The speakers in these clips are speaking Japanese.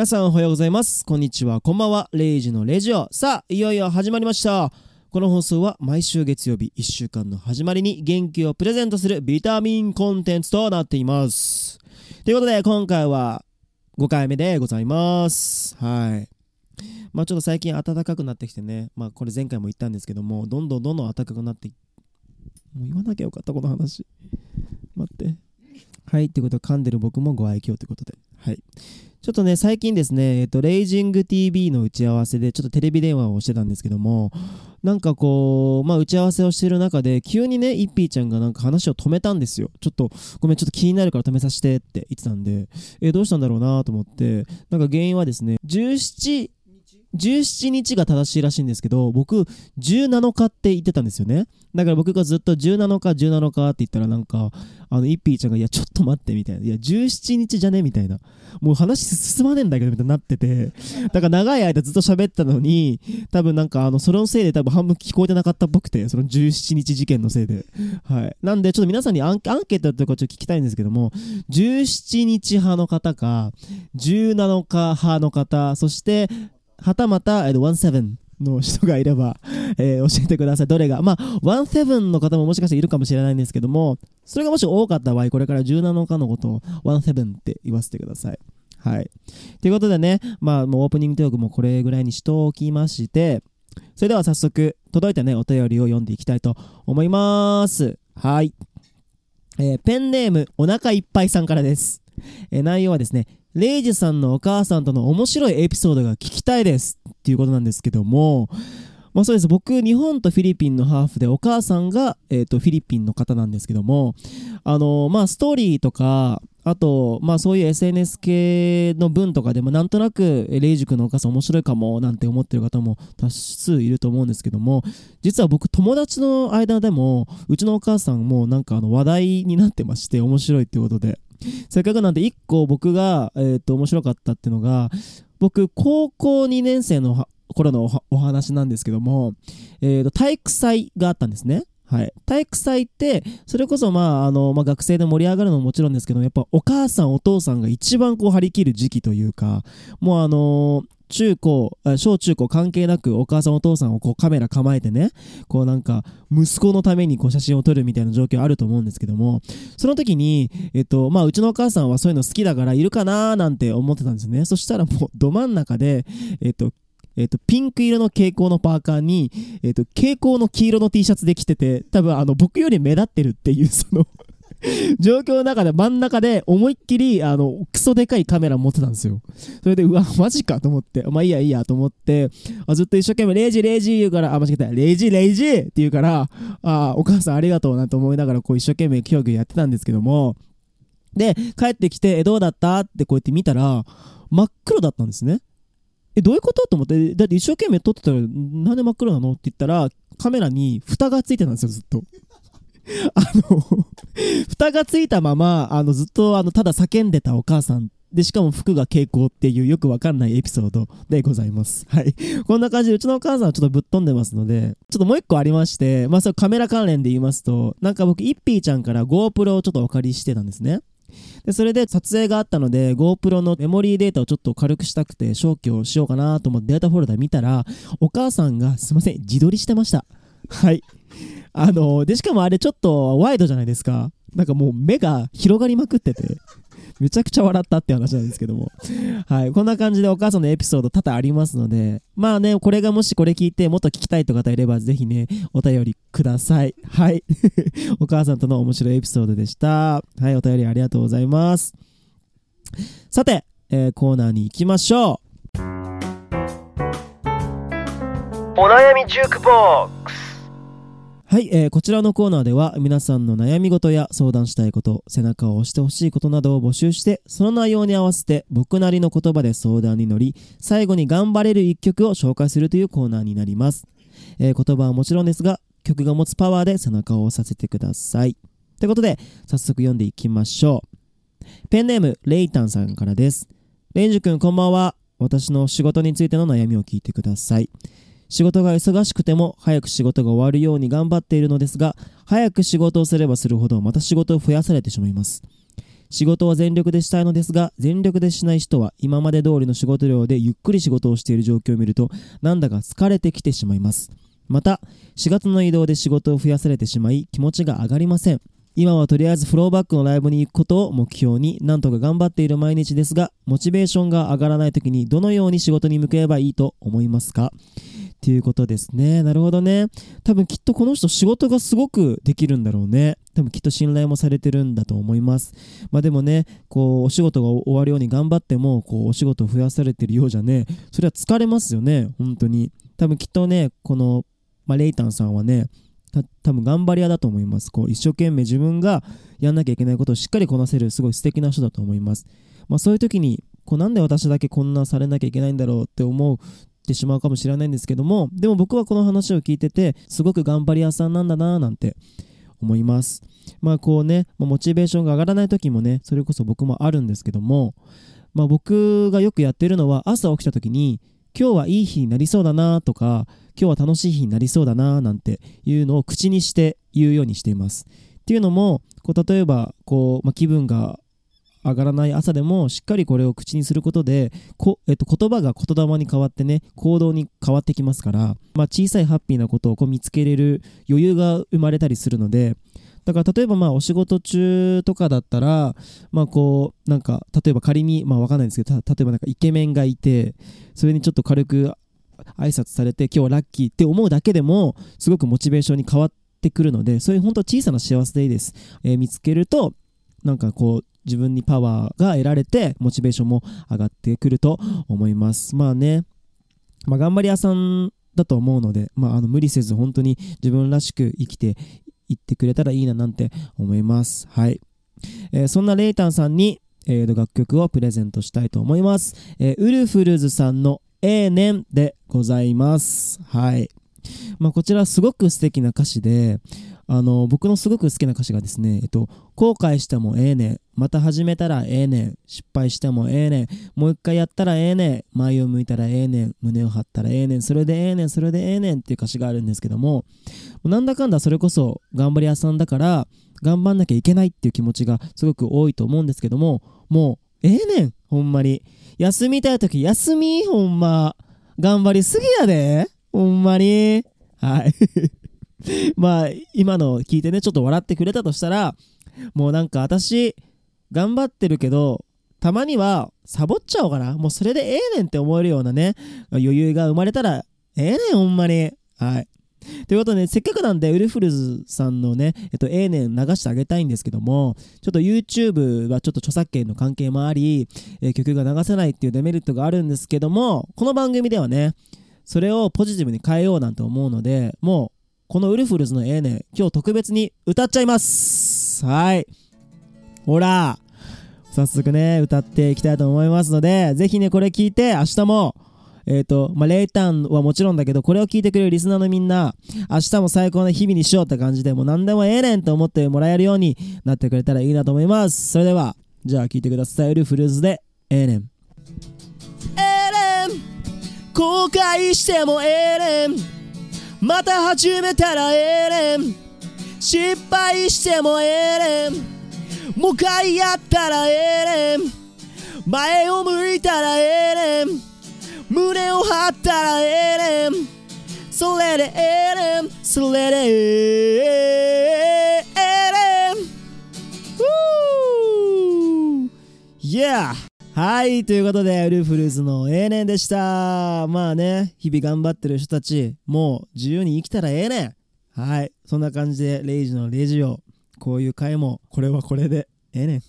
皆さんおはようございます。こんにちは、こんばんは。レイジのレジオ。さあ、いよいよ始まりました。この放送は毎週月曜日1週間の始まりに元気をプレゼントするビタミンコンテンツとなっています。ということで、今回は5回目でございます。はい。まあちょっと最近暖かくなってきてね、まあこれ前回も言ったんですけども、どんどんどんどん暖かくなって、もう言わなきゃよかった、この話。待って。はい、ということで、噛んでる僕もご愛嬌ということで。はい。ちょっとね、最近ですね、えっと、レイジング TV の打ち合わせで、ちょっとテレビ電話をしてたんですけども、なんかこう、まあ、打ち合わせをしてる中で、急にね、いっぴーちゃんがなんか話を止めたんですよ。ちょっと、ごめん、ちょっと気になるから止めさせてって言ってたんで、え、どうしたんだろうなと思って、なんか原因はですね、17、17日が正しいらしいんですけど、僕、17日って言ってたんですよね。だから僕がずっと17日、17日って言ったらなんか、あの、イッピーちゃんが、いや、ちょっと待って、みたいな。いや、17日じゃね？みたいな。もう話進まねえんだけど、みたいになってて。だから長い間ずっと喋ったのに、多分なんか、あの、それのせいで多分半分聞こえてなかったっぽくて、その17日事件のせいで。はい。なんで、ちょっと皆さんにアンアンケートとかちょっと聞きたいんですけども、17日派の方か、17日派の方、そして、はたまた、えっと、17の人がいれば、えー教えてください。どれが？まあ、17の方ももしかしているかもしれないんですけども、それがもし多かった場合、これから17日のことを17って言わせてください。はい。ということでね、まあ、もうオープニングトークもこれぐらいにしとおきまして、それでは早速、届いたね、お便りを読んでいきたいと思います。はい。えーペンネーム、お腹いっぱいさんからです。えー内容はですね、レイジさんのお母さんとの面白いエピソードが聞きたいですっていうことなんですけども、まあそうです。僕、日本とフィリピンのハーフで、お母さんが、えっ、と、フィリピンの方なんですけども、あのまあストーリーとか、あと、まあそういう SNS 系の文とかでもなんとなく、レイジ君のお母さん面白いかもなんて思ってる方も多数いると思うんですけども、実は僕友達の間でも、うちのお母さんもなんかあの話題になってまして、面白いってことで。せっかくなんで1個僕が、えっ、と、面白かったっていうのが、僕、高校2年生の頃のおお話なんですけども、えー、と体育祭があったんですね。はい、体育祭ってそれこそ、まああのまあ、学生で盛り上がるのももちろんですけどやっぱお母さんお父さんが一番こう張り切る時期というかもうあのー中高小中高関係なくお母さんお父さんをこうカメラ構えてねこうなんか息子のためにこう写真を撮るみたいな状況あると思うんですけどもその時に、えっとまあ、うちのお母さんはそういうの好きだからいるかなーなんて思ってたんですね。そしたらもうど真ん中で、えっとえっと、ピンク色の蛍光のパーカーに、えっと、蛍光の黄色の T シャツで着てて、多分あの、僕より目立ってるっていう、その、状況の中で真ん中で思いっきり、あの、クソでかいカメラ持ってたんですよ。それで、うわ、マジかと思って、まあいいやいいやと思って、あずっと一生懸命、レイジレイジ言うから、あ、間違えた、レイジレイジって言うから、あ、お母さんありがとうなと思いながら、こう一生懸命競技やってたんですけども、で、帰ってきて、え、どうだった？ってこうやって見たら、真っ黒だったんですね。え、どういうこと？と思って、だって一生懸命撮ってたら、なんで真っ黒なの？って言ったら、カメラに蓋がついてたんですよ、ずっと。あの、蓋がついたまま、あの、ずっと、あの、ただ叫んでたお母さん。で、しかも服が蛍光っていうよくわかんないエピソードでございます。はい。こんな感じで、うちのお母さんはちょっとぶっ飛んでますので、ちょっともう一個ありまして、まあ、それカメラ関連で言いますと、なんか僕、イッピーちゃんから GoPro をちょっとお借りしてたんですね。でそれで撮影があったので GoPro のメモリーデータをちょっと軽くしたくて消去しようかなと思ってデータフォルダ見たらお母さんがすいません自撮りしてましたはい。あのでしかもあれちょっとワイドじゃないですか。なんかもう目が広がりまくってて。めちゃくちゃ笑ったって話なんですけども。はい。こんな感じでお母さんのエピソード多々ありますので。まあねこれがもしこれ聞いてもっと聞きたいという方いればぜひねお便りください。はい。お母さんとの面白いエピソードでした。はい、お便りありがとうございます。さて、えーコーナーに行きましょう。お悩みジュークボックス。はい、えーこちらのコーナーでは皆さんの悩み事や相談したいこと、背中を押してほしいことなどを募集して、その内容に合わせて僕なりの言葉で相談に乗り、最後に頑張れる一曲を紹介するというコーナーになります。えー言葉はもちろんですが、曲が持つパワーで背中を押させてください。ということで、早速読んでいきましょう。ペンネーム、レイタンさんからです。レンジュ君、こんばんは。私の仕事についての悩みを聞いてください。仕事が忙しくても早く仕事が終わるように頑張っているのですが、早く仕事をすればするほどまた仕事を増やされてしまいます。仕事を全力でしたいのですが全力でしない人は今まで通りの仕事量でゆっくり仕事をしている状況を見るとなんだか疲れてきてしまいます。また4月の移動で仕事を増やされてしまい気持ちが上がりません。今はとりあえずフローバックのライブに行くことを目標になんとか頑張っている毎日ですがモチベーションが上がらない時にどのように仕事に向ければいいと思いますか？っていうことですね。なるほどね。多分きっとこの人仕事がすごくできるんだろうね。多分きっと信頼もされてるんだと思います。まあでもね、こう、お仕事が終わるように頑張っても、こう、お仕事を増やされてるようじゃね、それは疲れますよね。本当に。多分きっとね、この、まあ、レイタンさんはね、た多分頑張り屋だと思います。こう、一生懸命自分がやんなきゃいけないことをしっかりこなせる、すごい素敵な人だと思います。まあそういう時に、こうなんで私だけこんなされなきゃいけないんだろうって思うてしまうかもしれないんですけどもでも僕はこの話を聞いててすごく頑張り屋さんなんだななんて思います。まあこうね、モチベーションが上がらない時もねそれこそ僕もあるんですけどもまあ僕がよくやってるのは朝起きた時に今日はいい日になりそうだなとか今日は楽しい日になりそうだななんていうのを口にして言うようにしています。っていうのもこう例えばこう、まあ、気分が上がらない朝でもしっかりこれを口にすることでこ、えっと、言葉が言霊に変わってね行動に変わってきますから、まあ、小さいハッピーなことをこう見つけれる余裕が生まれたりするのでだから例えばまあお仕事中とかだったらまあこうなんか例えば仮にまあわかんないんですけど例えばなんかイケメンがいてそれにちょっと軽く挨拶されて今日はラッキーって思うだけでもすごくモチベーションに変わってくるのでそういう本当小さな幸せでいいです、えー、見つけるとなんかこう自分にパワーが得られてモチベーションも上がってくると思います。まあね、まあ、頑張り屋さんだと思うので、まあ、あの無理せず本当に自分らしく生きていってくれたらいいななんて思います。はい、えー、そんなレイタンさんに、えー、楽曲をプレゼントしたいと思います、えー、ウルフルズさんの A 年でございます。はい。まあ、こちらすごく素敵な歌詞であの僕のすごく好きな歌詞がですね、えっと、後悔してもええねん。また始めたらええねん。失敗してもええねん。もう一回やったらええねん。前を向いたらええねん。胸を張ったらええねん。それでええねん。それでええねん。っていう歌詞があるんですけどもなんだかんだそれこそ頑張り屋さんだから頑張んなきゃいけないっていう気持ちがすごく多いと思うんですけどももうええねん。ほんまに。休みたい時休み？ほんま。頑張りすぎやで。ほんまに。はい。まあ、今の聞いてね、ちょっと笑ってくれたとしたら、もうなんか私、頑張ってるけど、たまにはサボっちゃおうかな。もうそれでええねんって思えるようなね、余裕が生まれたら、ええねん、ほんまに。はい。ということで、ね、せっかくなんで、ウルフルズさんのね、えっと、ええねん流してあげたいんですけども、ちょっと YouTube はちょっと著作権の関係もあり、え、曲が流せないっていうデメリットがあるんですけども、この番組ではね、それをポジティブに変えようなんて思うので、もう、このウルフルズのええねん今日特別に歌っちゃいますはいほら早速ね歌っていきたいと思いますのでぜひねこれ聞いて明日もえっ、ー、と、まあ、レイタンはもちろんだけど、これを聞いてくれるリスナーのみんな、明日も最高な日々にしようって感じで、もう何でもええねんと思ってもらえるようになってくれたらいいなと思います。それでは、じゃあ聞いてください。ウルフルズで、ええねん。ええねん後悔してもええねんまた始めたらええねん。失敗してもええねん。もう一回やったらええねん。前を向いたらええねん。胸を張ったらええねん。それでええねん。それでええねん。Yeah! はい、ということで、ルフルーズのええねんでした。まあね、日々頑張ってる人たち、もう自由に生きたらええねん。はい、そんな感じで、レイジのレジオ、こういう回も、これはこれでええねん。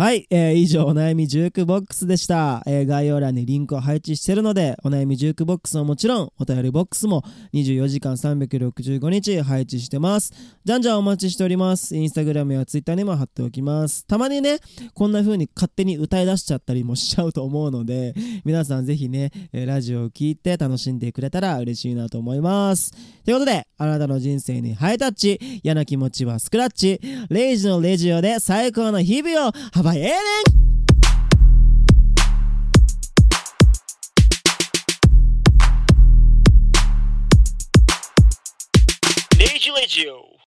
はい、えー、以上お悩みジュークボックスでした、えー、概要欄にリンクを配置してるのでお悩みジュークボックスはもちろんお便りボックスも24時間365日配置してます。じゃんじゃんお待ちしております。インスタグラムやツイッターにも貼っておきます。たまにねこんな風に勝手に歌い出しちゃったりもしちゃうと思うので皆さんぜひね、えー、ラジオを聴いて楽しんでくれたら嬉しいなと思います。ということであなたの人生にハイタッチ嫌な気持ちはスクラッチレイジのレジオで最高の日々を幅ばええねんレジレジオ